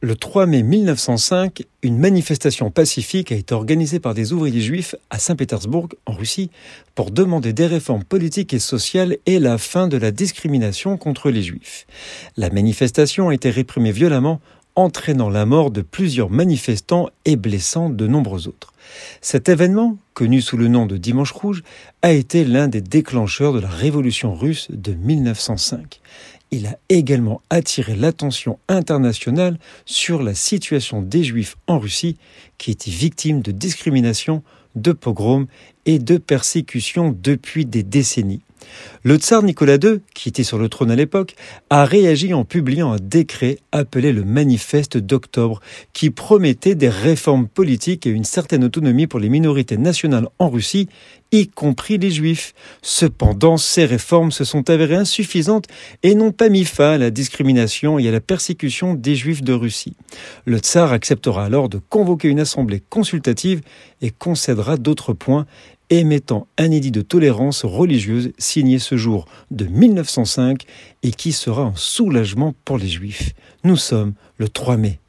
Le 3 mai 1905, une manifestation pacifique a été organisée par des ouvriers juifs à Saint-Pétersbourg, en Russie, pour demander des réformes politiques et sociales et la fin de la discrimination contre les juifs. La manifestation a été réprimée violemment, entraînant la mort de plusieurs manifestants et blessant de nombreux autres. Cet événement, connu sous le nom de Dimanche Rouge, a été l'un des déclencheurs de la révolution russe de 1905 il a également attiré l'attention internationale sur la situation des Juifs en Russie qui étaient victimes de discrimination, de pogroms et de persécutions depuis des décennies. Le tsar Nicolas II, qui était sur le trône à l'époque, a réagi en publiant un décret appelé le Manifeste d'octobre, qui promettait des réformes politiques et une certaine autonomie pour les minorités nationales en Russie, y compris les juifs. Cependant, ces réformes se sont avérées insuffisantes et n'ont pas mis fin à la discrimination et à la persécution des juifs de Russie. Le tsar acceptera alors de convoquer une assemblée consultative et concédera d'autres points émettant un édit de tolérance religieuse signé ce jour de 1905 et qui sera un soulagement pour les Juifs. Nous sommes le 3 mai